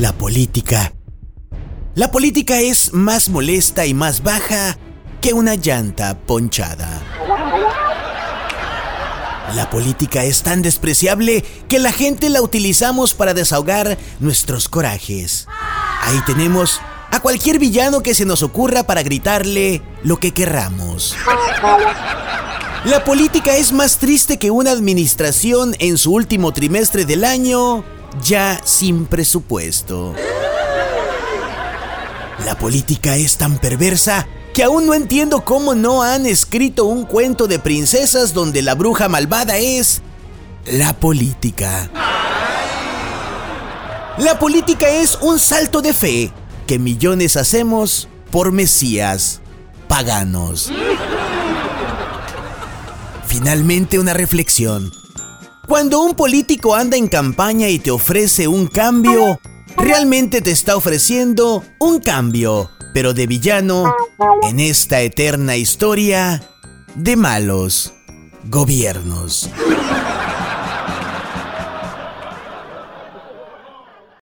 La política. La política es más molesta y más baja que una llanta ponchada. La política es tan despreciable que la gente la utilizamos para desahogar nuestros corajes. Ahí tenemos a cualquier villano que se nos ocurra para gritarle lo que querramos. La política es más triste que una administración en su último trimestre del año ya sin presupuesto. La política es tan perversa que aún no entiendo cómo no han escrito un cuento de princesas donde la bruja malvada es la política. La política es un salto de fe que millones hacemos por mesías paganos. Finalmente una reflexión. Cuando un político anda en campaña y te ofrece un cambio, realmente te está ofreciendo un cambio, pero de villano en esta eterna historia de malos gobiernos.